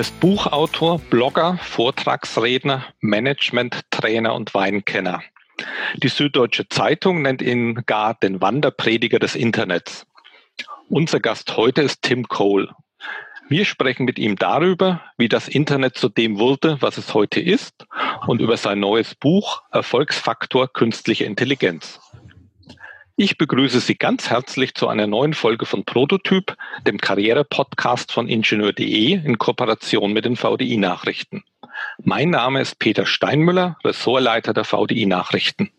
Ist Buchautor, Blogger, Vortragsredner, Management-Trainer und Weinkenner. Die Süddeutsche Zeitung nennt ihn gar den Wanderprediger des Internets. Unser Gast heute ist Tim Cole. Wir sprechen mit ihm darüber, wie das Internet zu dem wurde, was es heute ist, und über sein neues Buch Erfolgsfaktor Künstliche Intelligenz. Ich begrüße Sie ganz herzlich zu einer neuen Folge von Prototyp, dem Karriere-Podcast von Ingenieur.de in Kooperation mit den VDI-Nachrichten. Mein Name ist Peter Steinmüller, Ressortleiter der VDI-Nachrichten.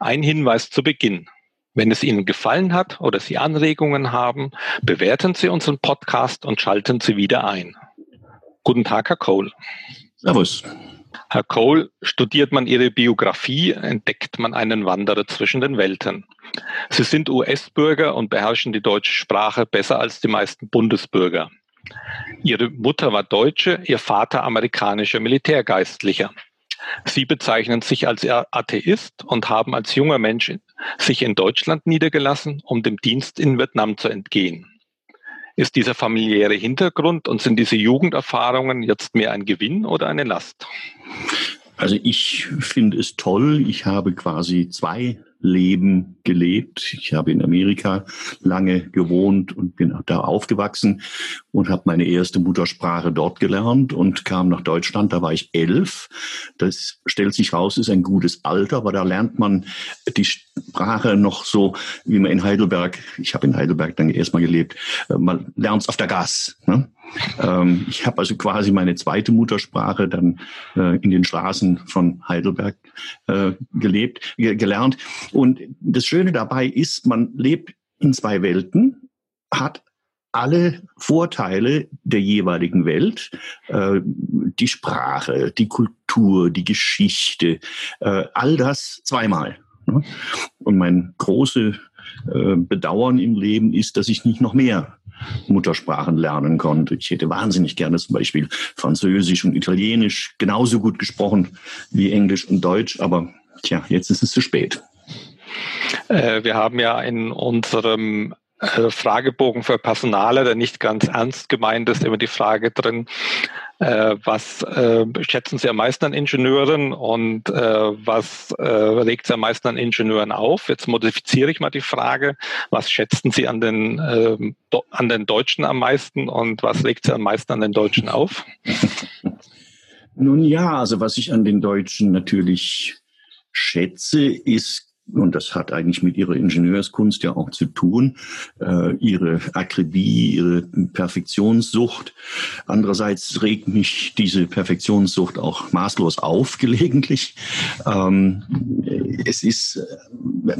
Ein Hinweis zu Beginn. Wenn es Ihnen gefallen hat oder Sie Anregungen haben, bewerten Sie unseren Podcast und schalten Sie wieder ein. Guten Tag, Herr Cole. Servus. Herr Cole, studiert man Ihre Biografie, entdeckt man einen Wanderer zwischen den Welten. Sie sind US-Bürger und beherrschen die deutsche Sprache besser als die meisten Bundesbürger. Ihre Mutter war Deutsche, ihr Vater amerikanischer Militärgeistlicher. Sie bezeichnen sich als Atheist und haben als junger Mensch sich in Deutschland niedergelassen, um dem Dienst in Vietnam zu entgehen. Ist dieser familiäre Hintergrund und sind diese Jugenderfahrungen jetzt mehr ein Gewinn oder eine Last? Also ich finde es toll. Ich habe quasi zwei Leben gelebt. Ich habe in Amerika lange gewohnt und bin da aufgewachsen und habe meine erste Muttersprache dort gelernt und kam nach Deutschland. Da war ich elf. Das stellt sich raus, ist ein gutes Alter, aber da lernt man die Sprache noch so, wie man in Heidelberg, ich habe in Heidelberg dann erstmal gelebt, äh, man lernt es auf der Gas. Ne? Ähm, ich habe also quasi meine zweite Muttersprache dann äh, in den Straßen von Heidelberg äh, gelebt, gelernt. Und das Schöne dabei ist, man lebt in zwei Welten, hat alle Vorteile der jeweiligen Welt, äh, die Sprache, die Kultur, die Geschichte, äh, all das zweimal. Ne? Und mein großes äh, Bedauern im Leben ist, dass ich nicht noch mehr Muttersprachen lernen konnte. Ich hätte wahnsinnig gerne zum Beispiel Französisch und Italienisch genauso gut gesprochen wie Englisch und Deutsch, aber tja, jetzt ist es zu spät. Äh, wir haben ja in unserem äh, Fragebogen für Personale, der nicht ganz ernst gemeint ist, immer die Frage drin, äh, was äh, schätzen Sie am meisten an Ingenieuren und äh, was regt Sie am meisten an Ingenieuren auf? Jetzt modifiziere ich mal die Frage, was schätzen Sie an den, ähm, an den Deutschen am meisten und was regt Sie am meisten an den Deutschen auf? Nun ja, also was ich an den Deutschen natürlich schätze, ist und das hat eigentlich mit ihrer Ingenieurskunst ja auch zu tun, äh, ihre Akribie, ihre Perfektionssucht. Andererseits regt mich diese Perfektionssucht auch maßlos auf gelegentlich. Ähm, es ist, äh,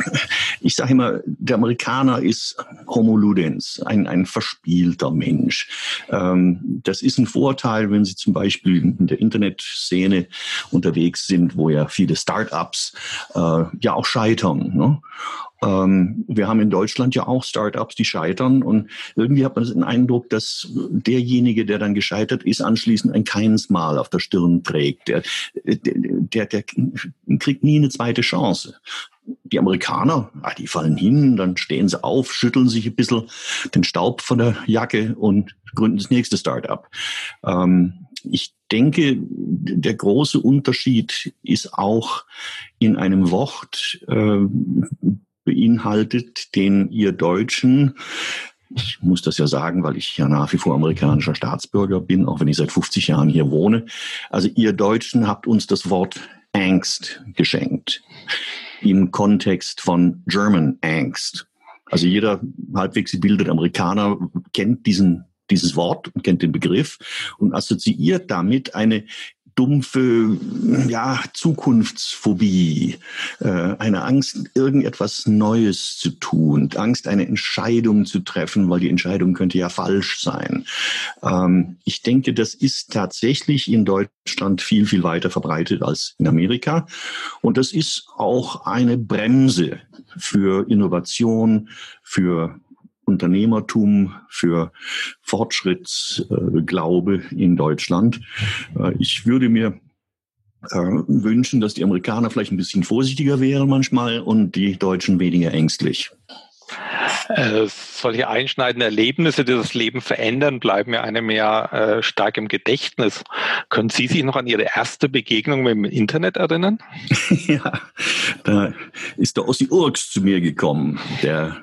ich sage immer, der Amerikaner ist Homo ludens, ein, ein verspielter Mensch. Ähm, das ist ein Vorteil, wenn Sie zum Beispiel in der Internetszene unterwegs sind, wo ja viele Start-ups äh, ja auch scheitern scheitern. Ne? Ähm, wir haben in Deutschland ja auch Startups, die scheitern und irgendwie hat man den Eindruck, dass derjenige, der dann gescheitert ist, anschließend ein keines Mal auf der Stirn trägt. Der, der, der, der kriegt nie eine zweite Chance. Die Amerikaner, ah, die fallen hin, dann stehen sie auf, schütteln sich ein bisschen den Staub von der Jacke und gründen das nächste Startup. Ähm, ich denke, der große Unterschied ist auch in einem Wort äh, beinhaltet, den ihr Deutschen ich muss das ja sagen, weil ich ja nach wie vor amerikanischer Staatsbürger bin, auch wenn ich seit 50 Jahren hier wohne. Also ihr Deutschen habt uns das Wort Angst geschenkt im Kontext von German Angst. Also jeder halbwegs gebildete Amerikaner kennt diesen dieses Wort und kennt den Begriff und assoziiert damit eine dumpfe ja, Zukunftsphobie, äh, eine Angst, irgendetwas Neues zu tun, Angst, eine Entscheidung zu treffen, weil die Entscheidung könnte ja falsch sein. Ähm, ich denke, das ist tatsächlich in Deutschland viel, viel weiter verbreitet als in Amerika. Und das ist auch eine Bremse für Innovation, für Unternehmertum, für Fortschrittsglaube in Deutschland. Äh, ich würde mir äh, wünschen, dass die Amerikaner vielleicht ein bisschen vorsichtiger wären manchmal und die Deutschen weniger ängstlich. Äh, solche einschneidenden Erlebnisse, die das Leben verändern, bleiben ja einem ja äh, stark im Gedächtnis. Können Sie sich noch an Ihre erste Begegnung mit dem Internet erinnern? ja, da ist der Ossi Urks zu mir gekommen, der,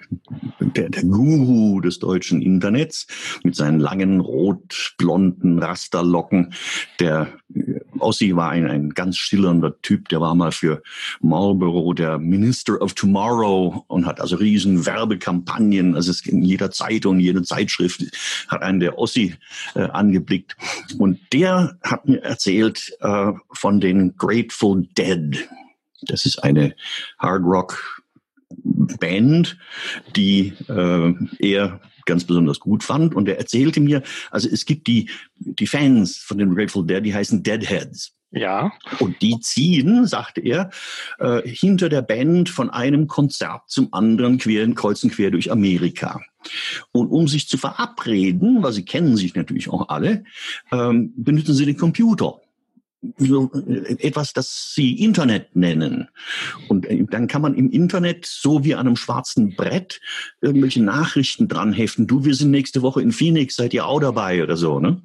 der, der Guru des deutschen Internets mit seinen langen rot-blonden Rasterlocken. Der äh, Ossi war ein, ein ganz schillernder Typ, der war mal für Marlboro der Minister of Tomorrow und hat also riesen Werbekampagnen, also es in jeder Zeitung, jede Zeitschrift hat einen der Ossi äh, angeblickt. Und der hat mir erzählt äh, von den Grateful Dead. Das ist eine Hard Rock Band, die äh, er ganz besonders gut fand. Und er erzählte mir, also es gibt die, die Fans von den Grateful Dead, die heißen Deadheads. Ja. Und die ziehen, sagte er, äh, hinter der Band von einem Konzert zum anderen quer, kreuzen quer durch Amerika. Und um sich zu verabreden, weil sie kennen sich natürlich auch alle, ähm, benutzen sie den Computer so äh, etwas, das sie Internet nennen. Und äh, dann kann man im Internet so wie an einem schwarzen Brett irgendwelche Nachrichten dran heften. Du, wir sind nächste Woche in Phoenix, seid ihr auch dabei oder so, ne?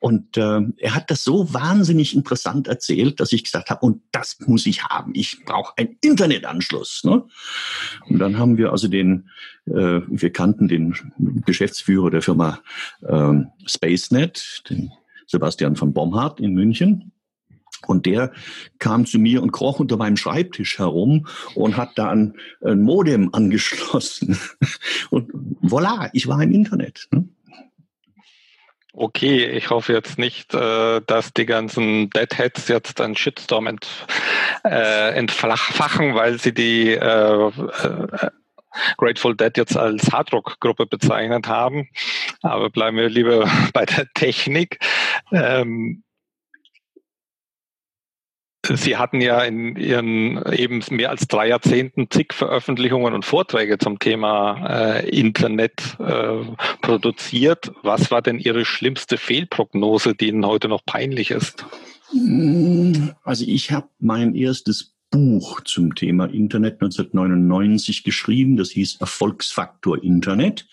Und äh, er hat das so wahnsinnig interessant erzählt, dass ich gesagt habe, und das muss ich haben. Ich brauche einen Internetanschluss. Ne? Und dann haben wir also den, äh, wir kannten den Geschäftsführer der Firma äh, SpaceNet, den Sebastian von Bomhardt in München. Und der kam zu mir und kroch unter meinem Schreibtisch herum und hat da ein, ein Modem angeschlossen. Und voilà, ich war im Internet. Ne? Okay, ich hoffe jetzt nicht, äh, dass die ganzen Deadheads jetzt einen Shitstorm ent, äh, entfachen, weil sie die äh, äh, Grateful Dead jetzt als Hardrock-Gruppe bezeichnet haben. Aber bleiben wir lieber bei der Technik. Ähm, Sie hatten ja in Ihren eben mehr als drei Jahrzehnten zig Veröffentlichungen und Vorträge zum Thema äh, Internet äh, produziert. Was war denn Ihre schlimmste Fehlprognose, die Ihnen heute noch peinlich ist? Also ich habe mein erstes Buch zum Thema Internet 1999 geschrieben. Das hieß Erfolgsfaktor Internet.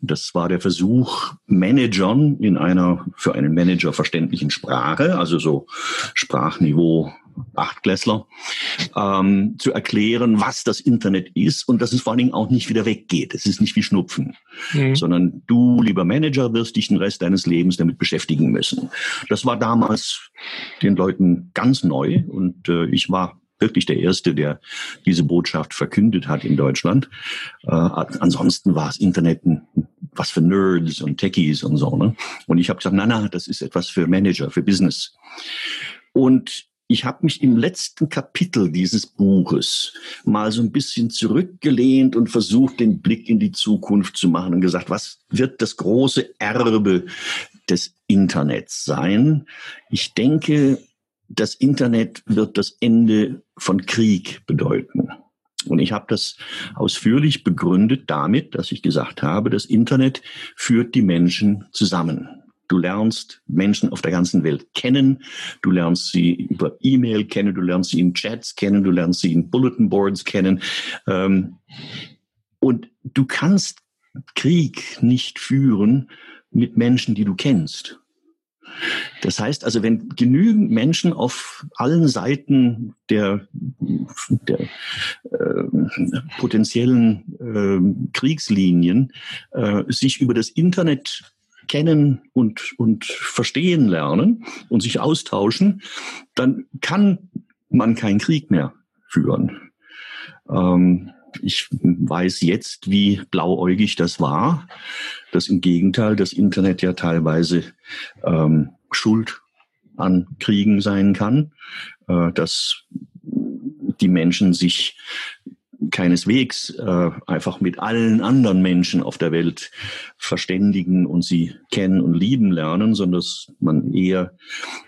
Das war der Versuch, Managern in einer für einen Manager verständlichen Sprache, also so Sprachniveau Achtklässler, ähm, zu erklären, was das Internet ist und dass es vor allen Dingen auch nicht wieder weggeht. Es ist nicht wie Schnupfen, mhm. sondern du, lieber Manager, wirst dich den Rest deines Lebens damit beschäftigen müssen. Das war damals den Leuten ganz neu und äh, ich war wirklich der Erste, der diese Botschaft verkündet hat in Deutschland. Äh, ansonsten war das Internet ein, was für Nerds und Techies und so. Ne? Und ich habe gesagt, na na, das ist etwas für Manager, für Business. Und ich habe mich im letzten Kapitel dieses Buches mal so ein bisschen zurückgelehnt und versucht, den Blick in die Zukunft zu machen und gesagt, was wird das große Erbe des Internets sein? Ich denke, das Internet wird das Ende von Krieg bedeuten. Und ich habe das ausführlich begründet damit, dass ich gesagt habe, das Internet führt die Menschen zusammen. Du lernst Menschen auf der ganzen Welt kennen. Du lernst sie über E-Mail kennen. Du lernst sie in Chats kennen. Du lernst sie in Bulletin Boards kennen. Ähm, und du kannst Krieg nicht führen mit Menschen, die du kennst. Das heißt also, wenn genügend Menschen auf allen Seiten der, der äh, potenziellen äh, Kriegslinien äh, sich über das Internet kennen und, und verstehen lernen und sich austauschen, dann kann man keinen Krieg mehr führen. Ähm, ich weiß jetzt, wie blauäugig das war, dass im Gegenteil das Internet ja teilweise ähm, Schuld an Kriegen sein kann, äh, dass die Menschen sich keineswegs äh, einfach mit allen anderen Menschen auf der Welt verständigen und sie kennen und lieben lernen, sondern dass man eher,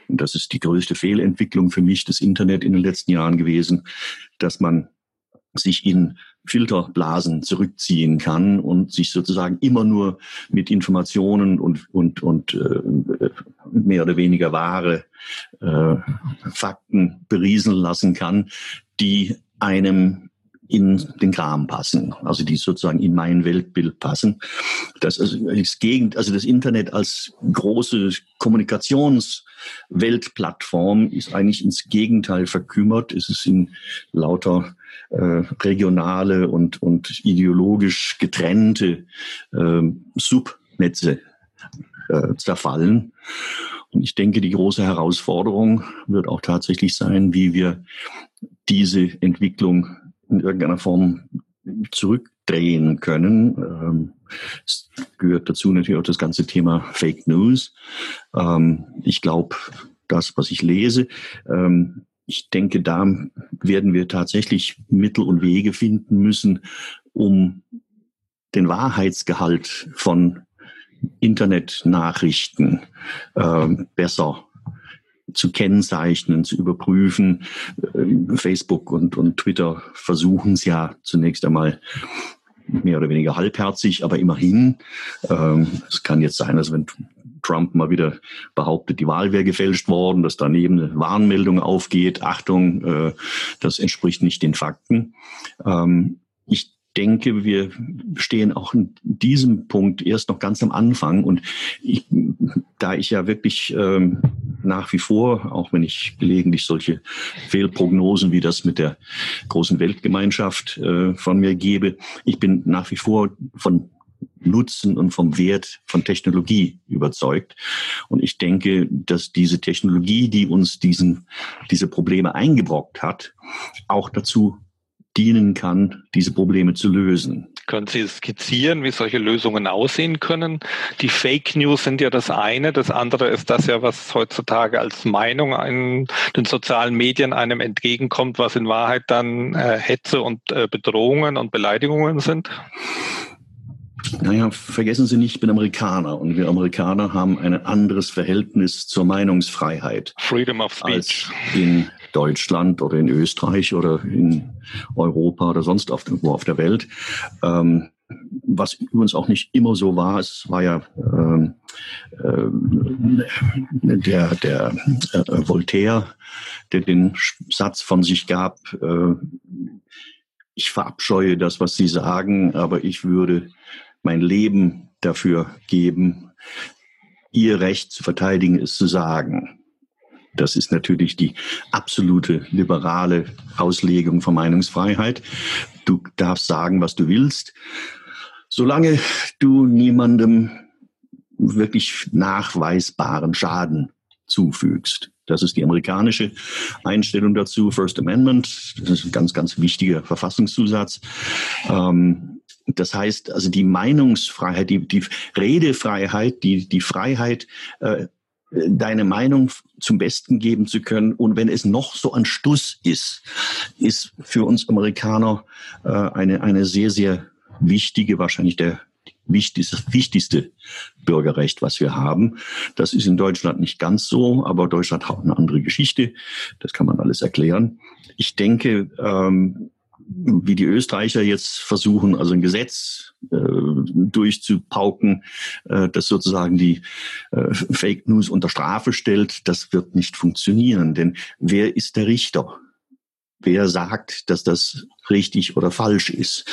das ist die größte Fehlentwicklung für mich des Internet in den letzten Jahren gewesen, dass man sich in Filterblasen zurückziehen kann und sich sozusagen immer nur mit Informationen und, und, und äh, mehr oder weniger wahre äh, Fakten berieseln lassen kann, die einem in den Kram passen, also die sozusagen in mein Weltbild passen. Das also das Gegend, also das Internet als große Kommunikationsweltplattform ist eigentlich ins Gegenteil verkümmert. Es ist in lauter äh, regionale und, und ideologisch getrennte äh, Subnetze äh, zerfallen. Und ich denke, die große Herausforderung wird auch tatsächlich sein, wie wir diese Entwicklung in irgendeiner Form zurückdrehen können. Ähm, es gehört dazu natürlich auch das ganze Thema Fake News. Ähm, ich glaube, das, was ich lese, ähm, ich denke, da werden wir tatsächlich Mittel und Wege finden müssen, um den Wahrheitsgehalt von Internetnachrichten äh, besser zu kennzeichnen, zu überprüfen. Äh, Facebook und, und Twitter versuchen es ja zunächst einmal mehr oder weniger halbherzig, aber immerhin. Ähm, es kann jetzt sein, dass wenn Trump mal wieder behauptet, die Wahl wäre gefälscht worden, dass daneben eine Warnmeldung aufgeht, Achtung, äh, das entspricht nicht den Fakten. Ähm, ich denke, wir stehen auch in diesem Punkt erst noch ganz am Anfang. Und ich, da ich ja wirklich ähm, nach wie vor, auch wenn ich gelegentlich solche Fehlprognosen wie das mit der großen Weltgemeinschaft äh, von mir gebe, ich bin nach wie vor von Nutzen und vom Wert von Technologie überzeugt. Und ich denke, dass diese Technologie, die uns diesen, diese Probleme eingebrockt hat, auch dazu dienen kann, diese Probleme zu lösen. Können Sie skizzieren, wie solche Lösungen aussehen können? Die Fake News sind ja das eine. Das andere ist das ja, was heutzutage als Meinung in den sozialen Medien einem entgegenkommt, was in Wahrheit dann äh, Hetze und äh, Bedrohungen und Beleidigungen sind. Naja, vergessen Sie nicht, ich bin Amerikaner und wir Amerikaner haben ein anderes Verhältnis zur Meinungsfreiheit. Freedom of Speech. Als in Deutschland oder in Österreich oder in Europa oder sonst auf, wo auf der Welt. Ähm, was übrigens auch nicht immer so war. Es war ja ähm, äh, der, der äh, Voltaire, der den Satz von sich gab, äh, ich verabscheue das, was Sie sagen, aber ich würde mein Leben dafür geben, Ihr Recht zu verteidigen, es zu sagen. Das ist natürlich die absolute liberale Auslegung von Meinungsfreiheit. Du darfst sagen, was du willst, solange du niemandem wirklich nachweisbaren Schaden zufügst. Das ist die amerikanische Einstellung dazu, First Amendment. Das ist ein ganz, ganz wichtiger Verfassungszusatz. Ähm, das heißt, also die Meinungsfreiheit, die, die Redefreiheit, die, die Freiheit, äh, deine Meinung zum Besten geben zu können. Und wenn es noch so ein Stuss ist, ist für uns Amerikaner äh, eine, eine sehr, sehr wichtige, wahrscheinlich der wichtigste, wichtigste Bürgerrecht, was wir haben. Das ist in Deutschland nicht ganz so, aber Deutschland hat eine andere Geschichte. Das kann man alles erklären. Ich denke, ähm, wie die Österreicher jetzt versuchen, also ein Gesetz äh, durchzupauken, äh, das sozusagen die äh, Fake News unter Strafe stellt, das wird nicht funktionieren. Denn wer ist der Richter? Wer sagt, dass das richtig oder falsch ist?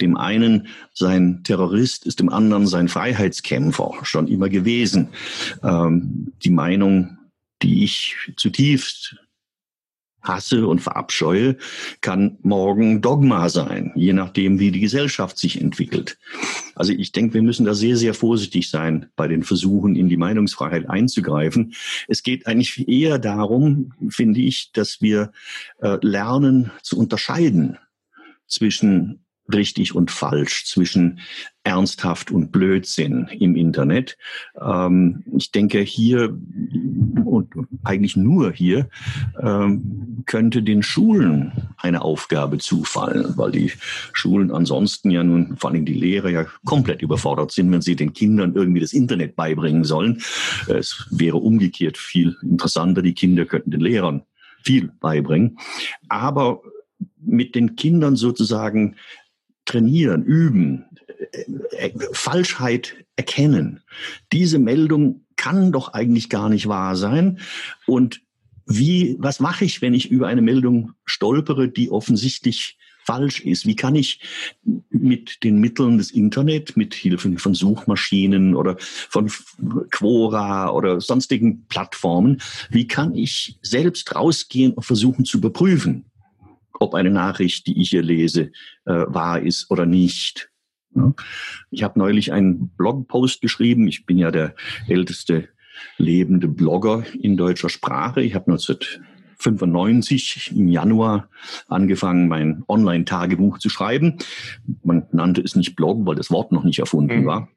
Dem einen sein Terrorist ist dem anderen sein Freiheitskämpfer schon immer gewesen. Ähm, die Meinung, die ich zutiefst hasse und verabscheue, kann morgen Dogma sein, je nachdem, wie die Gesellschaft sich entwickelt. Also ich denke, wir müssen da sehr, sehr vorsichtig sein bei den Versuchen, in die Meinungsfreiheit einzugreifen. Es geht eigentlich eher darum, finde ich, dass wir äh, lernen zu unterscheiden zwischen richtig und falsch, zwischen ernsthaft und Blödsinn im Internet. Ähm, ich denke, hier und eigentlich nur hier ähm, könnte den Schulen eine Aufgabe zufallen, weil die Schulen ansonsten ja nun, vor allem die Lehrer ja komplett überfordert sind, wenn sie den Kindern irgendwie das Internet beibringen sollen. Es wäre umgekehrt viel interessanter, die Kinder könnten den Lehrern viel beibringen. Aber mit den Kindern sozusagen trainieren, üben, äh, äh, Falschheit erkennen. Diese Meldung kann doch eigentlich gar nicht wahr sein. Und wie, was mache ich, wenn ich über eine Meldung stolpere, die offensichtlich falsch ist. Wie kann ich mit den Mitteln des Internet, mit Hilfe von Suchmaschinen oder von Quora oder sonstigen Plattformen, wie kann ich selbst rausgehen und versuchen zu überprüfen, ob eine Nachricht, die ich hier lese, äh, wahr ist oder nicht. Ja. Ich habe neulich einen Blogpost geschrieben. Ich bin ja der älteste lebende Blogger in deutscher Sprache. Ich habe 1995 im Januar angefangen, mein Online-Tagebuch zu schreiben. Man nannte es nicht Blog, weil das Wort noch nicht erfunden mhm. war.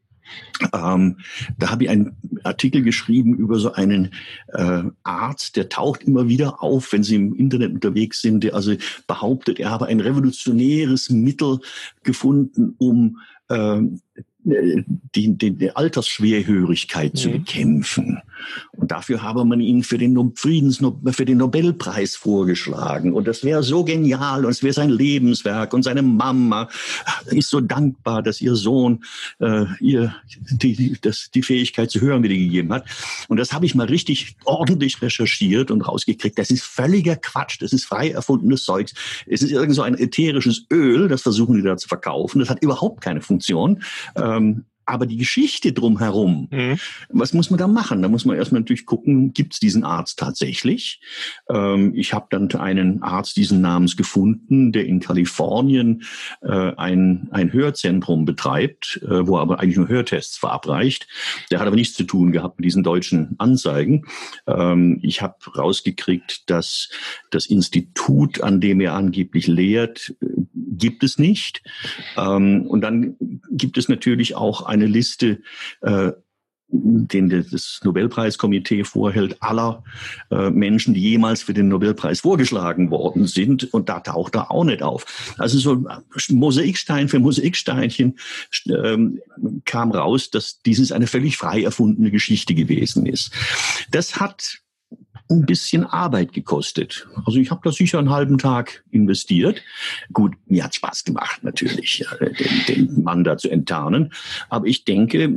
Ähm, da habe ich einen Artikel geschrieben über so einen äh, Arzt, der taucht immer wieder auf, wenn Sie im Internet unterwegs sind, der also behauptet, er habe ein revolutionäres Mittel gefunden, um äh, die, die, die Altersschwerhörigkeit mhm. zu bekämpfen. Und dafür habe man ihn für den Friedens für den Nobelpreis vorgeschlagen. Und das wäre so genial und es wäre sein Lebenswerk. Und seine Mama ist so dankbar, dass ihr Sohn äh, ihr die, die, das, die Fähigkeit zu hören wieder gegeben hat. Und das habe ich mal richtig ordentlich recherchiert und rausgekriegt. Das ist völliger Quatsch. Das ist frei erfundenes Zeugs. Es ist irgend so ein ätherisches Öl, das versuchen die da zu verkaufen. Das hat überhaupt keine Funktion. Ähm, aber die Geschichte drumherum, mhm. was muss man da machen? Da muss man erstmal natürlich gucken, gibt es diesen Arzt tatsächlich? Ähm, ich habe dann einen Arzt diesen Namens gefunden, der in Kalifornien äh, ein, ein Hörzentrum betreibt, äh, wo er aber eigentlich nur Hörtests verabreicht. Der hat aber nichts zu tun gehabt mit diesen deutschen Anzeigen. Ähm, ich habe rausgekriegt, dass das Institut, an dem er angeblich lehrt, gibt es nicht. Ähm, und dann gibt es natürlich auch eine Liste, äh, den das Nobelpreiskomitee vorhält, aller äh, Menschen, die jemals für den Nobelpreis vorgeschlagen worden sind. Und da taucht er auch nicht auf. Also so Mosaikstein für Mosaiksteinchen ähm, kam raus, dass dieses eine völlig frei erfundene Geschichte gewesen ist. Das hat ein bisschen Arbeit gekostet. Also ich habe da sicher einen halben Tag investiert. Gut, mir hat Spaß gemacht natürlich, den, den Mann da zu enttarnen. Aber ich denke,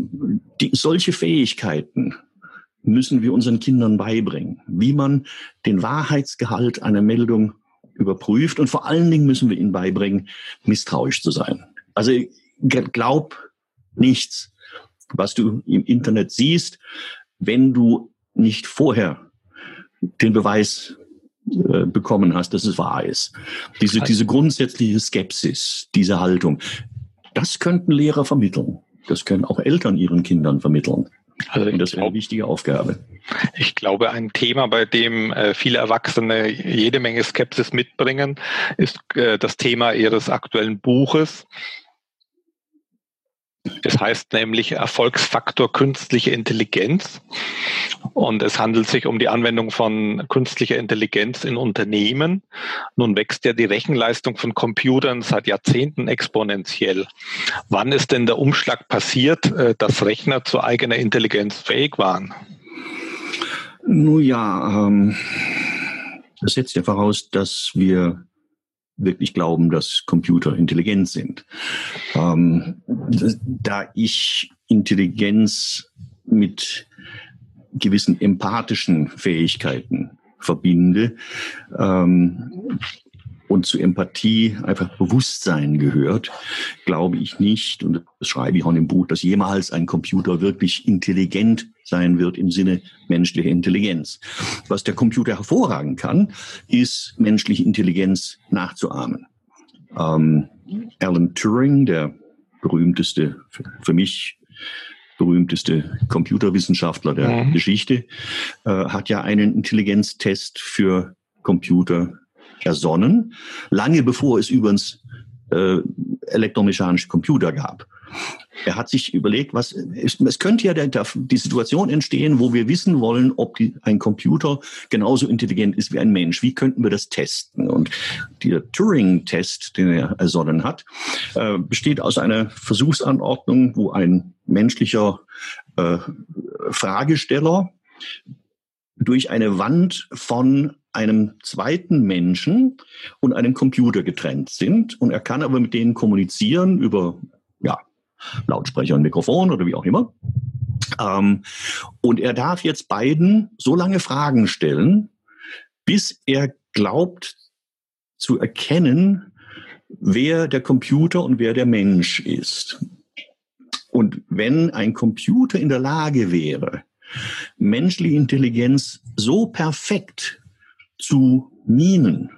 die, solche Fähigkeiten müssen wir unseren Kindern beibringen, wie man den Wahrheitsgehalt einer Meldung überprüft. Und vor allen Dingen müssen wir ihnen beibringen, misstrauisch zu sein. Also glaub nichts, was du im Internet siehst, wenn du nicht vorher den Beweis äh, bekommen hast, dass es wahr ist. Diese, diese grundsätzliche Skepsis, diese Haltung, das könnten Lehrer vermitteln. Das können auch Eltern ihren Kindern vermitteln. Also Und das wäre eine wichtige Aufgabe. Ich glaube, ein Thema, bei dem äh, viele Erwachsene jede Menge Skepsis mitbringen, ist äh, das Thema ihres aktuellen Buches. Es heißt nämlich Erfolgsfaktor künstliche Intelligenz. Und es handelt sich um die Anwendung von künstlicher Intelligenz in Unternehmen. Nun wächst ja die Rechenleistung von Computern seit Jahrzehnten exponentiell. Wann ist denn der Umschlag passiert, äh, dass Rechner zu eigener Intelligenz fähig waren? Nun ja, ähm, das setzt ja voraus, dass wir wirklich glauben, dass Computer intelligent sind. Ähm, da ich Intelligenz mit gewissen empathischen Fähigkeiten verbinde ähm, und zu Empathie einfach Bewusstsein gehört, glaube ich nicht, und das schreibe ich auch im Buch, dass jemals ein Computer wirklich intelligent sein wird im Sinne menschlicher Intelligenz. Was der Computer hervorragen kann, ist menschliche Intelligenz nachzuahmen. Ähm, Alan Turing, der berühmteste, für mich berühmteste Computerwissenschaftler der mhm. Geschichte, äh, hat ja einen Intelligenztest für Computer ersonnen, lange bevor es übrigens äh, elektromechanische Computer gab. Er hat sich überlegt, was es, könnte ja der, der, die Situation entstehen, wo wir wissen wollen, ob die, ein Computer genauso intelligent ist wie ein Mensch. Wie könnten wir das testen? Und der Turing-Test, den er ersonnen hat, äh, besteht aus einer Versuchsanordnung, wo ein menschlicher äh, Fragesteller durch eine Wand von einem zweiten Menschen und einem Computer getrennt sind. Und er kann aber mit denen kommunizieren über ja, Lautsprecher und Mikrofon oder wie auch immer. Ähm, und er darf jetzt beiden so lange Fragen stellen, bis er glaubt zu erkennen, wer der Computer und wer der Mensch ist. Und wenn ein Computer in der Lage wäre, menschliche Intelligenz so perfekt zu mimen,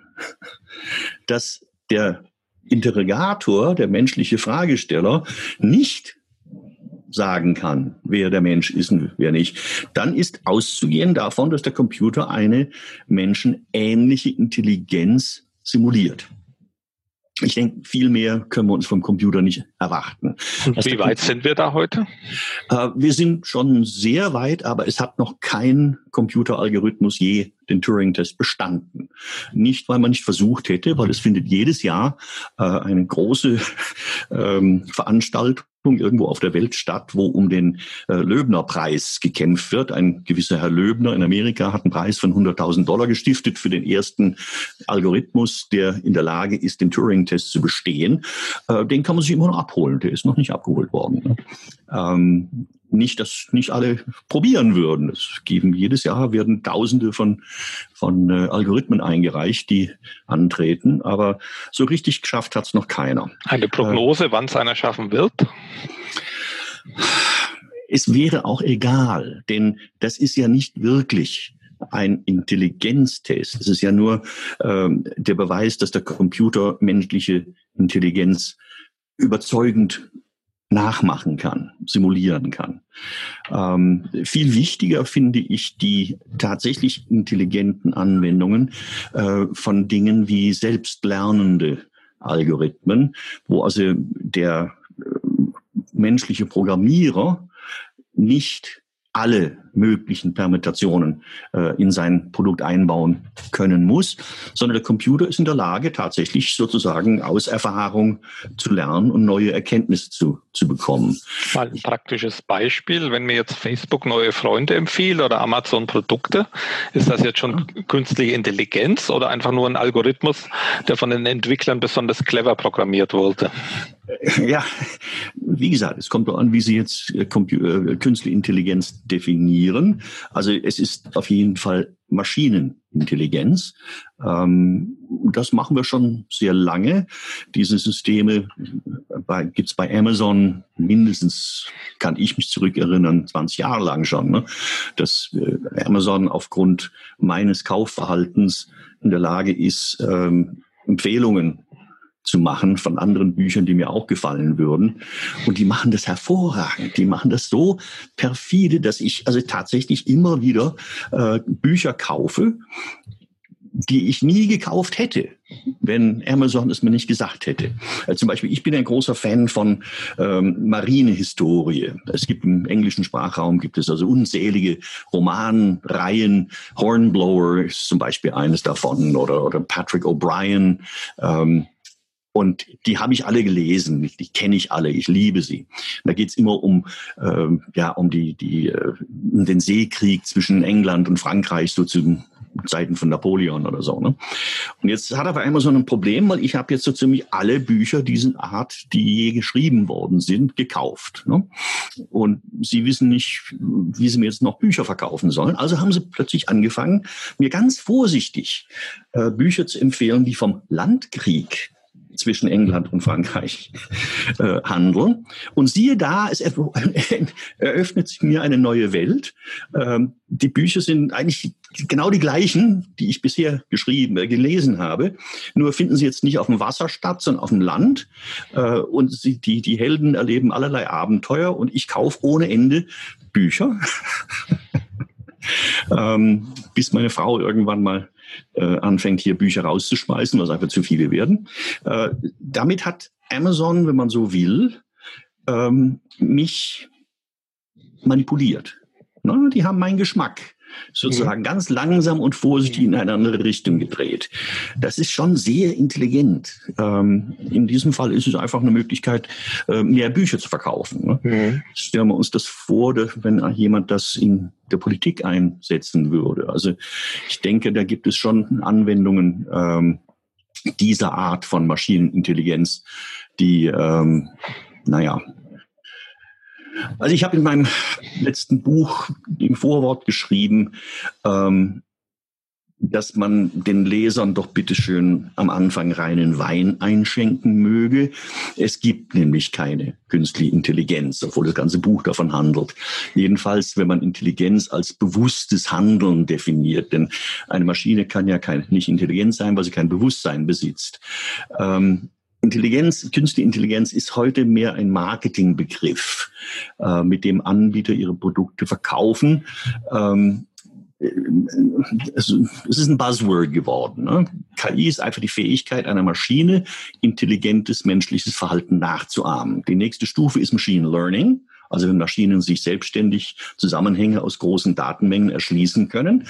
dass der Interrogator, der menschliche Fragesteller, nicht sagen kann, wer der Mensch ist und wer nicht, dann ist auszugehen davon, dass der Computer eine menschenähnliche Intelligenz simuliert. Ich denke, viel mehr können wir uns vom Computer nicht erwarten. Und wie weit sind wir da heute? Äh, wir sind schon sehr weit, aber es hat noch kein Computeralgorithmus je den Turing-Test bestanden. Nicht, weil man nicht versucht hätte, weil es findet jedes Jahr äh, eine große ähm, Veranstaltung irgendwo auf der Welt statt, wo um den äh, Löbner-Preis gekämpft wird. Ein gewisser Herr Löbner in Amerika hat einen Preis von 100.000 Dollar gestiftet für den ersten Algorithmus, der in der Lage ist, den Turing-Test zu bestehen. Äh, den kann man sich immer noch abholen. Der ist noch nicht abgeholt worden. Ne? Ähm, nicht, dass nicht alle probieren würden. Es geben jedes Jahr werden Tausende von von äh, Algorithmen eingereicht, die antreten, aber so richtig geschafft hat es noch keiner. Eine Prognose, äh, wann es einer schaffen wird? Es wäre auch egal, denn das ist ja nicht wirklich ein Intelligenztest. Es ist ja nur ähm, der Beweis, dass der Computer menschliche Intelligenz überzeugend nachmachen kann, simulieren kann. Ähm, viel wichtiger finde ich die tatsächlich intelligenten Anwendungen äh, von Dingen wie selbstlernende Algorithmen, wo also der äh, menschliche Programmierer nicht alle möglichen Permutationen äh, in sein Produkt einbauen können muss, sondern der Computer ist in der Lage, tatsächlich sozusagen aus Erfahrung zu lernen und neue Erkenntnisse zu, zu bekommen. Mal ein praktisches Beispiel, wenn mir jetzt Facebook neue Freunde empfiehlt oder Amazon Produkte, ist das jetzt schon künstliche Intelligenz oder einfach nur ein Algorithmus, der von den Entwicklern besonders clever programmiert wurde? Ja, wie gesagt, es kommt an, wie Sie jetzt äh, äh, künstliche Intelligenz definieren. Also es ist auf jeden Fall Maschinenintelligenz. Ähm, das machen wir schon sehr lange. Diese Systeme bei, gibt's bei Amazon mindestens, kann ich mich zurückerinnern, 20 Jahre lang schon, ne? dass äh, Amazon aufgrund meines Kaufverhaltens in der Lage ist, ähm, Empfehlungen zu machen von anderen Büchern, die mir auch gefallen würden. Und die machen das hervorragend. Die machen das so perfide, dass ich also tatsächlich immer wieder äh, Bücher kaufe, die ich nie gekauft hätte, wenn Amazon es mir nicht gesagt hätte. Also zum Beispiel, ich bin ein großer Fan von ähm, Marinehistorie. Es gibt im englischen Sprachraum gibt es also unzählige Romanreihen. Hornblower ist zum Beispiel eines davon oder, oder Patrick O'Brien. Ähm, und die habe ich alle gelesen, die, die kenne ich alle, ich liebe sie. da geht es immer um, ähm, ja, um die, die, äh, um den Seekrieg zwischen England und Frankreich, so zu Zeiten von Napoleon oder so. Ne? Und jetzt hat er auf einmal so ein Problem, weil ich habe jetzt so ziemlich alle Bücher diesen Art, die je geschrieben worden sind, gekauft. Ne? Und sie wissen nicht, wie sie mir jetzt noch Bücher verkaufen sollen. Also haben sie plötzlich angefangen, mir ganz vorsichtig äh, Bücher zu empfehlen, die vom Landkrieg zwischen England und Frankreich äh, handeln. Und siehe da, es eröffnet sich mir eine neue Welt. Ähm, die Bücher sind eigentlich genau die gleichen, die ich bisher geschrieben, äh, gelesen habe. Nur finden sie jetzt nicht auf dem Wasser statt, sondern auf dem Land. Äh, und sie, die, die Helden erleben allerlei Abenteuer und ich kaufe ohne Ende Bücher. ähm, bis meine Frau irgendwann mal äh, anfängt, hier Bücher rauszuschmeißen, was einfach zu viele werden. Äh, damit hat Amazon, wenn man so will, ähm, mich manipuliert. Na, die haben meinen Geschmack sozusagen mhm. ganz langsam und vorsichtig in eine andere Richtung gedreht. Das ist schon sehr intelligent. Ähm, in diesem Fall ist es einfach eine Möglichkeit, äh, mehr Bücher zu verkaufen. Ne? Mhm. Stellen wir uns das vor, wenn jemand das in der Politik einsetzen würde. Also ich denke, da gibt es schon Anwendungen ähm, dieser Art von Maschinenintelligenz, die, ähm, naja, also ich habe in meinem letzten Buch im Vorwort geschrieben, ähm, dass man den Lesern doch bitteschön am Anfang reinen Wein einschenken möge. Es gibt nämlich keine künstliche Intelligenz, obwohl das ganze Buch davon handelt. Jedenfalls, wenn man Intelligenz als bewusstes Handeln definiert, denn eine Maschine kann ja kein, nicht intelligent sein, weil sie kein Bewusstsein besitzt. Ähm, Intelligenz, künstliche Intelligenz ist heute mehr ein Marketingbegriff, äh, mit dem Anbieter ihre Produkte verkaufen. Ähm, es, ist ein Buzzword geworden. Ne? KI ist einfach die Fähigkeit einer Maschine, intelligentes menschliches Verhalten nachzuahmen. Die nächste Stufe ist Machine Learning. Also wenn Maschinen sich selbstständig Zusammenhänge aus großen Datenmengen erschließen können.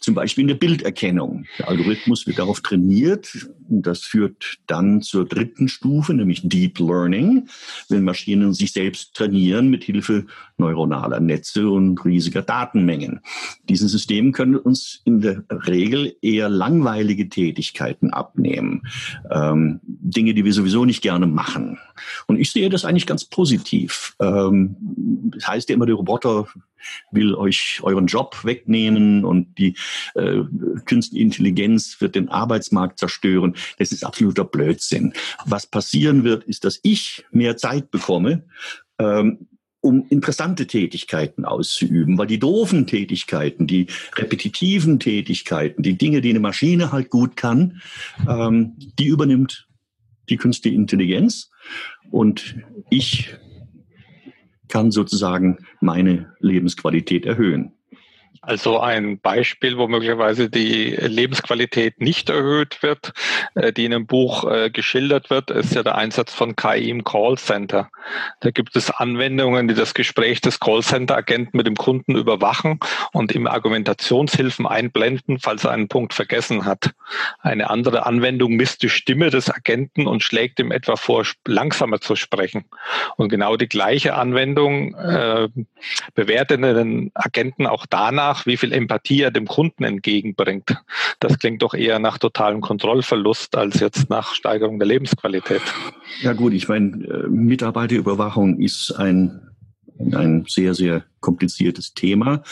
Zum Beispiel in der Bilderkennung. Der Algorithmus wird darauf trainiert. Und das führt dann zur dritten Stufe, nämlich Deep Learning, wenn Maschinen sich selbst trainieren mit Hilfe neuronaler Netze und riesiger Datenmengen. Diese Systeme können uns in der Regel eher langweilige Tätigkeiten abnehmen. Ähm, Dinge, die wir sowieso nicht gerne machen. Und ich sehe das eigentlich ganz positiv. Ähm, das heißt ja immer, der Roboter will euch euren Job wegnehmen und die äh, künstliche Intelligenz wird den Arbeitsmarkt zerstören. Das ist absoluter Blödsinn. Was passieren wird, ist, dass ich mehr Zeit bekomme, ähm, um interessante Tätigkeiten auszuüben, weil die doofen Tätigkeiten, die repetitiven Tätigkeiten, die Dinge, die eine Maschine halt gut kann, ähm, die übernimmt die künstliche Intelligenz und ich kann sozusagen meine Lebensqualität erhöhen. Also ein Beispiel, wo möglicherweise die Lebensqualität nicht erhöht wird, äh, die in einem Buch äh, geschildert wird, ist ja der Einsatz von KI im Callcenter. Da gibt es Anwendungen, die das Gespräch des Callcenter-Agenten mit dem Kunden überwachen und ihm Argumentationshilfen einblenden, falls er einen Punkt vergessen hat. Eine andere Anwendung misst die Stimme des Agenten und schlägt ihm etwa vor, langsamer zu sprechen. Und genau die gleiche Anwendung äh, bewertet den Agenten auch danach, nach, wie viel Empathie er dem Kunden entgegenbringt. Das klingt doch eher nach totalem Kontrollverlust als jetzt nach Steigerung der Lebensqualität. Ja gut, ich meine, äh, Mitarbeiterüberwachung ist ein ein sehr, sehr kompliziertes Thema,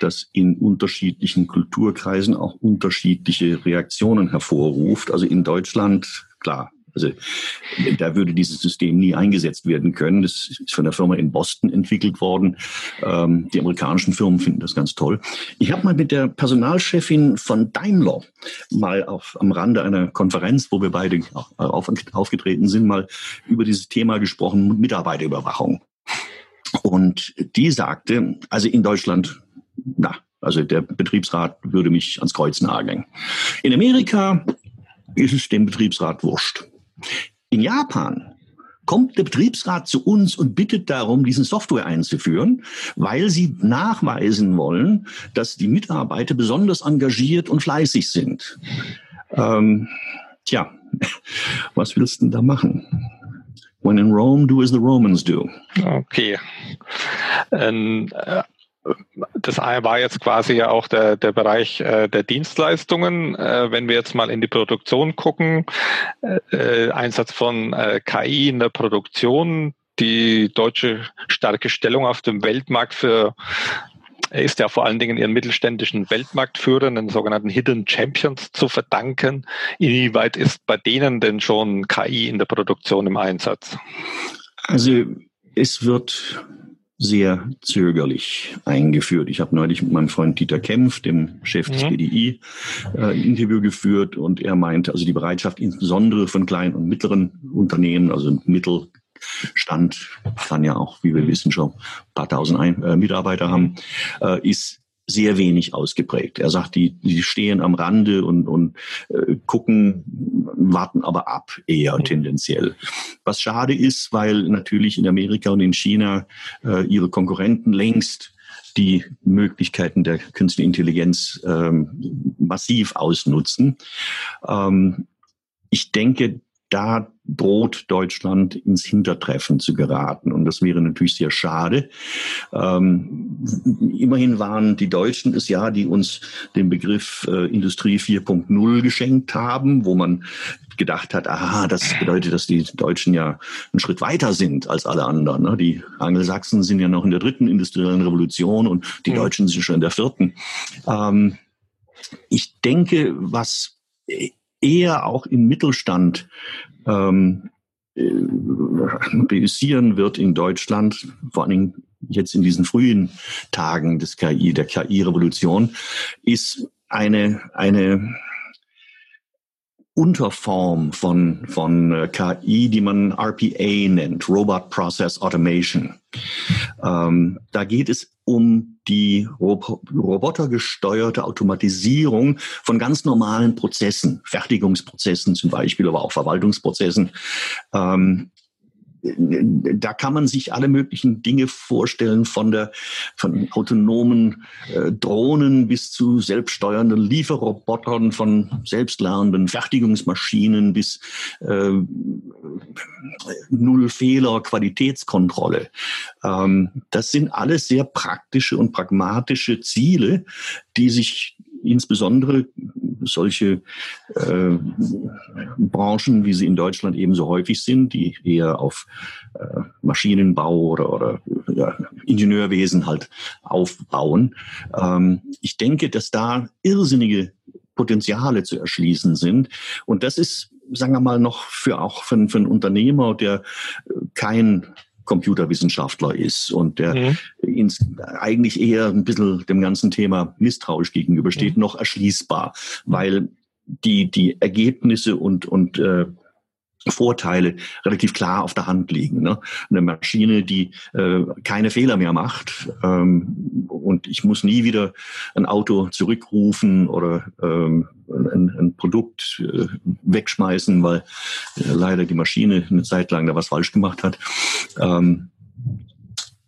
das in unterschiedlichen Kulturkreisen auch unterschiedliche Reaktionen hervorruft. Also in Deutschland, klar, also da würde dieses System nie eingesetzt werden können. Das ist von der Firma in Boston entwickelt worden. Ähm, die amerikanischen Firmen finden das ganz toll. Ich habe mal mit der Personalchefin von Daimler mal auf, am Rande einer Konferenz, wo wir beide auf, aufgetreten sind, mal über dieses Thema gesprochen, Mitarbeiterüberwachung. Und die sagte, also in Deutschland, na, also der Betriebsrat würde mich ans Kreuz nageln. In Amerika ist es dem Betriebsrat wurscht. In Japan kommt der Betriebsrat zu uns und bittet darum, diesen Software einzuführen, weil sie nachweisen wollen, dass die Mitarbeiter besonders engagiert und fleißig sind. Ähm, tja, was willst du denn da machen? When in Rome, do as the Romans do. Okay. Ähm, äh, das war jetzt quasi ja auch der, der Bereich äh, der Dienstleistungen. Äh, wenn wir jetzt mal in die Produktion gucken, äh, äh Einsatz von äh, KI in der Produktion, die deutsche starke Stellung auf dem Weltmarkt für ist ja vor allen Dingen ihren mittelständischen Weltmarktführern, den sogenannten Hidden Champions, zu verdanken. Inwieweit ist bei denen denn schon KI in der Produktion im Einsatz? Also es wird sehr zögerlich eingeführt. Ich habe neulich mit meinem Freund Dieter Kempf, dem Chef des mhm. BDI, äh, ein Interview geführt und er meinte, also die Bereitschaft insbesondere von kleinen und mittleren Unternehmen, also Mittelstand kann ja auch, wie wir wissen, schon ein paar tausend ein äh, Mitarbeiter haben, äh, ist sehr wenig ausgeprägt. Er sagt, die, die stehen am Rande und, und äh, gucken, warten aber ab, eher tendenziell. Was schade ist, weil natürlich in Amerika und in China äh, ihre Konkurrenten längst die Möglichkeiten der künstlichen Intelligenz ähm, massiv ausnutzen. Ähm, ich denke, da droht Deutschland ins Hintertreffen zu geraten. Und das wäre natürlich sehr schade. Ähm, immerhin waren die Deutschen es ja, die uns den Begriff äh, Industrie 4.0 geschenkt haben, wo man gedacht hat, aha, das bedeutet, dass die Deutschen ja einen Schritt weiter sind als alle anderen. Ne? Die Angelsachsen sind ja noch in der dritten industriellen Revolution und die Deutschen sind schon in der vierten. Ähm, ich denke, was eher auch im Mittelstand ähm, äh, wird in Deutschland, vor allen Dingen jetzt in diesen frühen Tagen des KI, der KI-Revolution, ist eine, eine Unterform von, von äh, KI, die man RPA nennt, Robot Process Automation. Ähm, da geht es um die Rob robotergesteuerte Automatisierung von ganz normalen Prozessen, Fertigungsprozessen zum Beispiel, aber auch Verwaltungsprozessen. Ähm, da kann man sich alle möglichen Dinge vorstellen, von der von autonomen äh, Drohnen bis zu selbststeuernden Lieferrobotern, von selbstlernenden Fertigungsmaschinen bis äh, Null Fehler Qualitätskontrolle. Ähm, das sind alles sehr praktische und pragmatische Ziele, die sich insbesondere solche äh, Branchen, wie sie in Deutschland ebenso häufig sind, die eher auf äh, Maschinenbau oder, oder ja, Ingenieurwesen halt aufbauen. Ähm, ich denke, dass da irrsinnige Potenziale zu erschließen sind. Und das ist, sagen wir mal, noch für auch für, für einen Unternehmer, der kein Computerwissenschaftler ist und der mhm. ins, eigentlich eher ein bisschen dem ganzen Thema misstrauisch gegenübersteht, mhm. noch erschließbar, weil die, die Ergebnisse und, und äh, Vorteile relativ klar auf der Hand liegen. Ne? Eine Maschine, die äh, keine Fehler mehr macht ähm, und ich muss nie wieder ein Auto zurückrufen oder ähm, ein, ein Produkt äh, wegschmeißen, weil äh, leider die Maschine eine Zeit lang da was falsch gemacht hat. Ähm,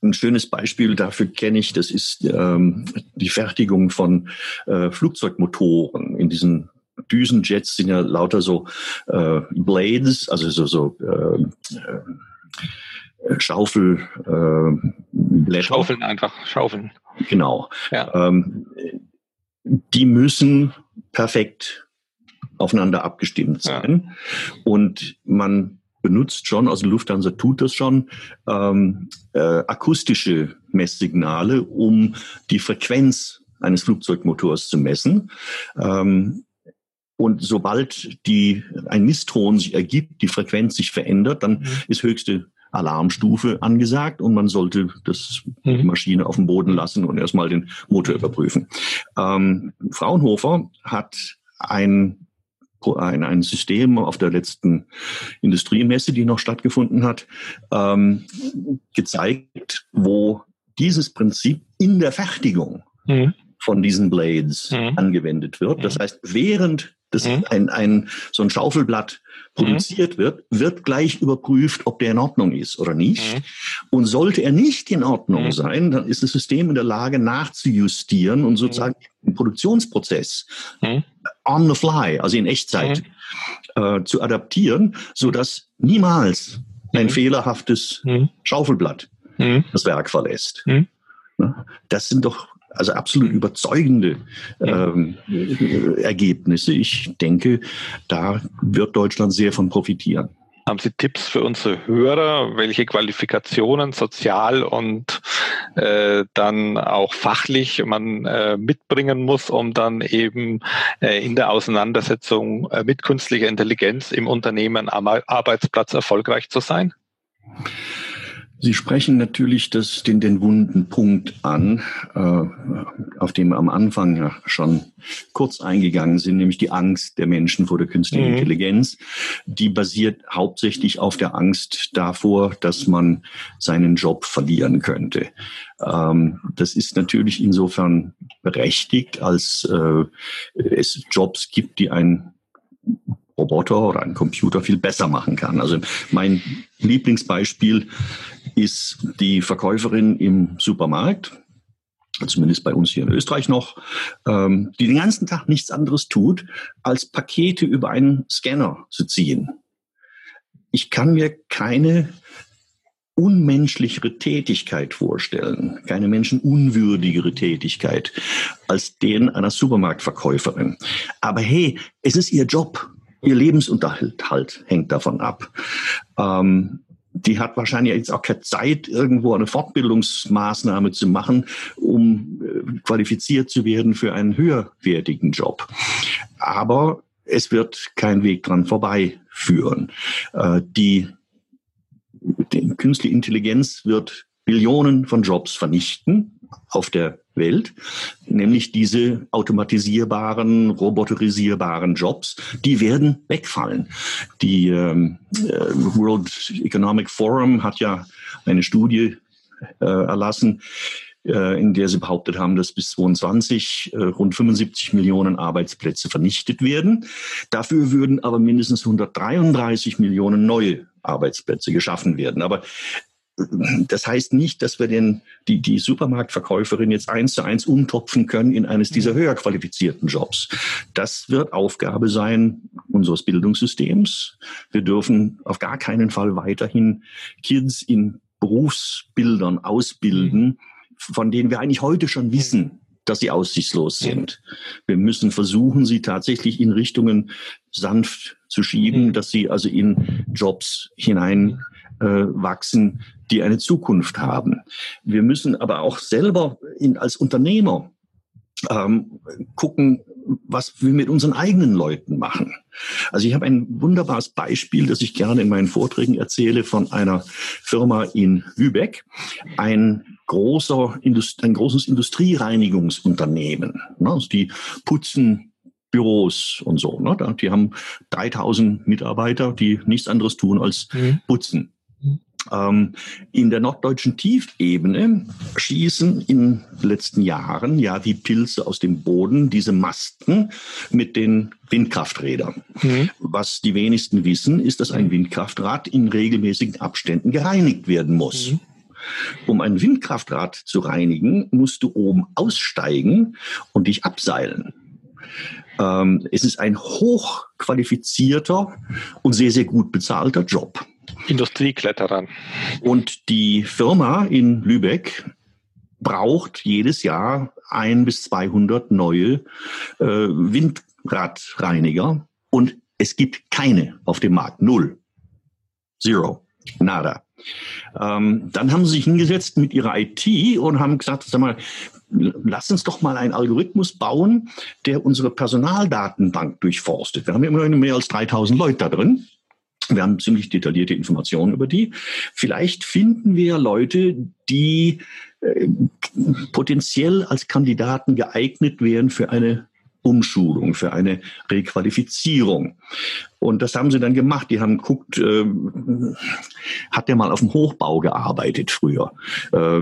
ein schönes Beispiel dafür kenne ich, das ist ähm, die Fertigung von äh, Flugzeugmotoren in diesen Düsenjets sind ja lauter so äh, Blades, also so, so äh, äh, Schaufel, äh, Blätter. Schaufeln einfach, Schaufeln. Genau. Ja. Ähm, die müssen perfekt aufeinander abgestimmt sein. Ja. Und man benutzt schon, also Lufthansa tut das schon, ähm, äh, akustische Messsignale, um die Frequenz eines Flugzeugmotors zu messen. Ähm, und sobald die, ein Misston sich ergibt, die Frequenz sich verändert, dann mhm. ist höchste Alarmstufe angesagt und man sollte das mhm. die Maschine auf dem Boden lassen und erstmal den Motor überprüfen. Ähm, Fraunhofer hat ein, ein, ein System auf der letzten Industriemesse, die noch stattgefunden hat, ähm, gezeigt, wo dieses Prinzip in der Fertigung mhm. von diesen Blades mhm. angewendet wird. Das mhm. heißt, während das mhm. ein, ein, so ein Schaufelblatt produziert mhm. wird, wird gleich überprüft, ob der in Ordnung ist oder nicht. Mhm. Und sollte er nicht in Ordnung mhm. sein, dann ist das System in der Lage nachzujustieren und sozusagen mhm. den Produktionsprozess mhm. on the fly, also in Echtzeit, äh, zu adaptieren, so dass niemals ein fehlerhaftes Schaufelblatt das Werk verlässt. Das sind doch also absolut überzeugende ähm, Ergebnisse. Ich denke, da wird Deutschland sehr von profitieren. Haben Sie Tipps für unsere Hörer, welche Qualifikationen sozial und äh, dann auch fachlich man äh, mitbringen muss, um dann eben äh, in der Auseinandersetzung äh, mit künstlicher Intelligenz im Unternehmen am Arbeitsplatz erfolgreich zu sein? Sie sprechen natürlich das, den, den wunden Punkt an, äh, auf dem wir am Anfang ja schon kurz eingegangen sind, nämlich die Angst der Menschen vor der künstlichen mhm. Intelligenz. Die basiert hauptsächlich auf der Angst davor, dass man seinen Job verlieren könnte. Ähm, das ist natürlich insofern berechtigt, als äh, es Jobs gibt, die ein Roboter oder ein Computer viel besser machen kann. Also mein Lieblingsbeispiel ist die Verkäuferin im Supermarkt, zumindest bei uns hier in Österreich noch, ähm, die den ganzen Tag nichts anderes tut, als Pakete über einen Scanner zu ziehen. Ich kann mir keine unmenschlichere Tätigkeit vorstellen, keine menschenunwürdigere Tätigkeit als den einer Supermarktverkäuferin. Aber hey, es ist ihr Job. Ihr Lebensunterhalt halt hängt davon ab. Ähm, die hat wahrscheinlich jetzt auch keine Zeit, irgendwo eine Fortbildungsmaßnahme zu machen, um äh, qualifiziert zu werden für einen höherwertigen Job. Aber es wird kein Weg dran vorbeiführen. Äh, die, die künstliche Intelligenz wird Billionen von Jobs vernichten auf der Welt, nämlich diese automatisierbaren, roboterisierbaren Jobs, die werden wegfallen. Die ähm, äh, World Economic Forum hat ja eine Studie äh, erlassen, äh, in der sie behauptet haben, dass bis 2022 äh, rund 75 Millionen Arbeitsplätze vernichtet werden. Dafür würden aber mindestens 133 Millionen neue Arbeitsplätze geschaffen werden. Aber das heißt nicht, dass wir den, die, die Supermarktverkäuferin jetzt eins zu eins umtopfen können in eines dieser mhm. höher qualifizierten Jobs. Das wird Aufgabe sein unseres Bildungssystems. Wir dürfen auf gar keinen Fall weiterhin Kids in Berufsbildern ausbilden, mhm. von denen wir eigentlich heute schon wissen, dass sie aussichtslos sind. Wir müssen versuchen, sie tatsächlich in Richtungen sanft zu schieben, mhm. dass sie also in Jobs hinein äh, wachsen, die eine Zukunft haben. Wir müssen aber auch selber in, als Unternehmer ähm, gucken, was wir mit unseren eigenen Leuten machen. Also ich habe ein wunderbares Beispiel, das ich gerne in meinen Vorträgen erzähle, von einer Firma in Lübeck, ein großer, ein großes Industriereinigungsunternehmen. Ne? Also die putzen Büros und so. Ne? Die haben 3000 Mitarbeiter, die nichts anderes tun als mhm. Ähm, in der norddeutschen Tiefebene schießen in den letzten Jahren ja wie Pilze aus dem Boden diese Masten mit den Windkrafträdern. Mhm. Was die wenigsten wissen, ist, dass ein Windkraftrad in regelmäßigen Abständen gereinigt werden muss. Mhm. Um ein Windkraftrad zu reinigen, musst du oben aussteigen und dich abseilen. Ähm, es ist ein hochqualifizierter und sehr, sehr gut bezahlter Job. Industriekletterern. Und die Firma in Lübeck braucht jedes Jahr ein bis 200 neue äh, Windradreiniger und es gibt keine auf dem Markt. Null. Zero. Nada. Ähm, dann haben sie sich hingesetzt mit ihrer IT und haben gesagt, sag mal, lass uns doch mal einen Algorithmus bauen, der unsere Personaldatenbank durchforstet. Wir haben ja immerhin mehr als 3000 Leute da drin. Wir haben ziemlich detaillierte Informationen über die. Vielleicht finden wir Leute, die äh, potenziell als Kandidaten geeignet wären für eine Umschulung, für eine Requalifizierung. Und das haben sie dann gemacht. Die haben geguckt, äh, hat der mal auf dem Hochbau gearbeitet früher? Äh,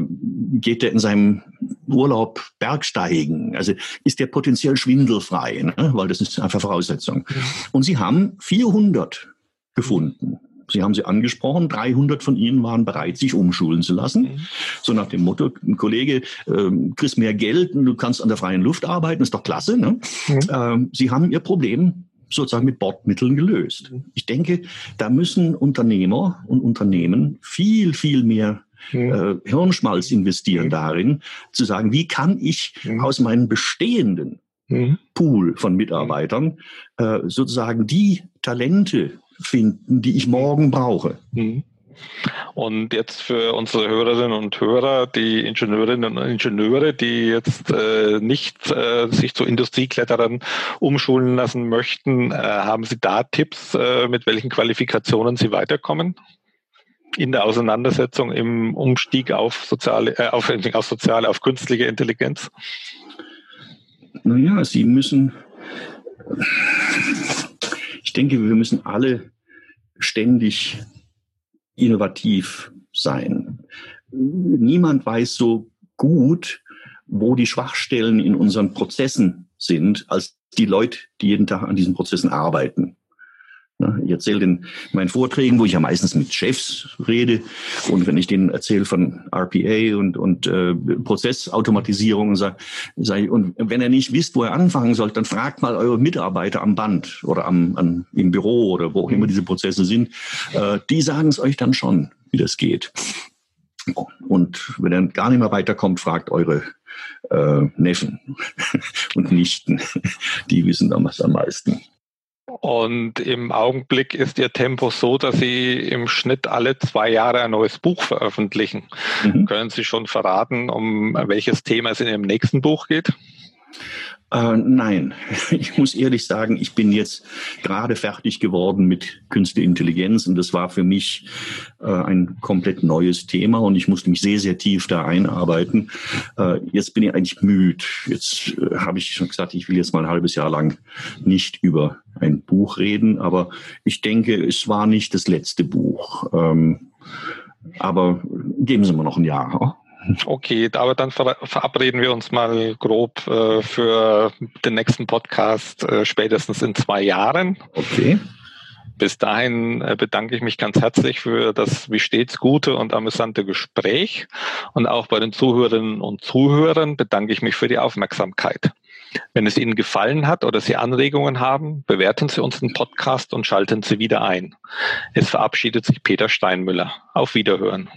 geht der in seinem Urlaub Bergsteigen? Also ist der potenziell schwindelfrei? Ne? Weil das ist einfach Voraussetzung. Und sie haben 400 gefunden. Sie haben sie angesprochen, 300 von ihnen waren bereit, sich umschulen zu lassen. Mhm. So nach dem Motto, Kollege, äh, kriegst mehr Geld, du kannst an der freien Luft arbeiten, ist doch klasse. Ne? Mhm. Ähm, sie haben ihr Problem sozusagen mit Bordmitteln gelöst. Mhm. Ich denke, da müssen Unternehmer und Unternehmen viel, viel mehr äh, Hirnschmalz investieren darin, zu sagen, wie kann ich aus meinen bestehenden Pool von Mitarbeitern äh, sozusagen die Talente finden, die ich morgen brauche. Mhm. Und jetzt für unsere Hörerinnen und Hörer, die Ingenieurinnen und Ingenieure, die jetzt äh, nicht äh, sich zu Industriekletterern umschulen lassen möchten, äh, haben Sie da Tipps, äh, mit welchen Qualifikationen Sie weiterkommen? In der Auseinandersetzung im Umstieg auf soziale, äh, auf, auf soziale, auf künstliche Intelligenz? Naja, Sie müssen denke, wir müssen alle ständig innovativ sein. Niemand weiß so gut, wo die Schwachstellen in unseren Prozessen sind, als die Leute, die jeden Tag an diesen Prozessen arbeiten. Ich erzähle in meinen Vorträgen, wo ich ja meistens mit Chefs rede und wenn ich denen erzähle von RPA und, und äh, Prozessautomatisierung und, sag, sag, und wenn ihr nicht wisst, wo ihr anfangen sollt, dann fragt mal eure Mitarbeiter am Band oder am, am, im Büro oder wo auch immer diese Prozesse sind. Äh, die sagen es euch dann schon, wie das geht. Und wenn ihr gar nicht mehr weiterkommt, fragt eure äh, Neffen und Nichten. Die wissen damals am meisten. Und im Augenblick ist Ihr Tempo so, dass Sie im Schnitt alle zwei Jahre ein neues Buch veröffentlichen. Mhm. Können Sie schon verraten, um welches Thema es in Ihrem nächsten Buch geht? Äh, nein, ich muss ehrlich sagen, ich bin jetzt gerade fertig geworden mit Künstliche Intelligenz und das war für mich äh, ein komplett neues Thema und ich musste mich sehr, sehr tief da einarbeiten. Äh, jetzt bin ich eigentlich müde. Jetzt äh, habe ich schon gesagt, ich will jetzt mal ein halbes Jahr lang nicht über ein Buch reden, aber ich denke, es war nicht das letzte Buch. Ähm, aber geben Sie mir noch ein Jahr. Okay, aber dann verabreden wir uns mal grob äh, für den nächsten Podcast äh, spätestens in zwei Jahren. Okay. Bis dahin äh, bedanke ich mich ganz herzlich für das wie stets gute und amüsante Gespräch. Und auch bei den Zuhörerinnen und Zuhörern bedanke ich mich für die Aufmerksamkeit. Wenn es Ihnen gefallen hat oder Sie Anregungen haben, bewerten Sie unseren Podcast und schalten Sie wieder ein. Es verabschiedet sich Peter Steinmüller. Auf Wiederhören.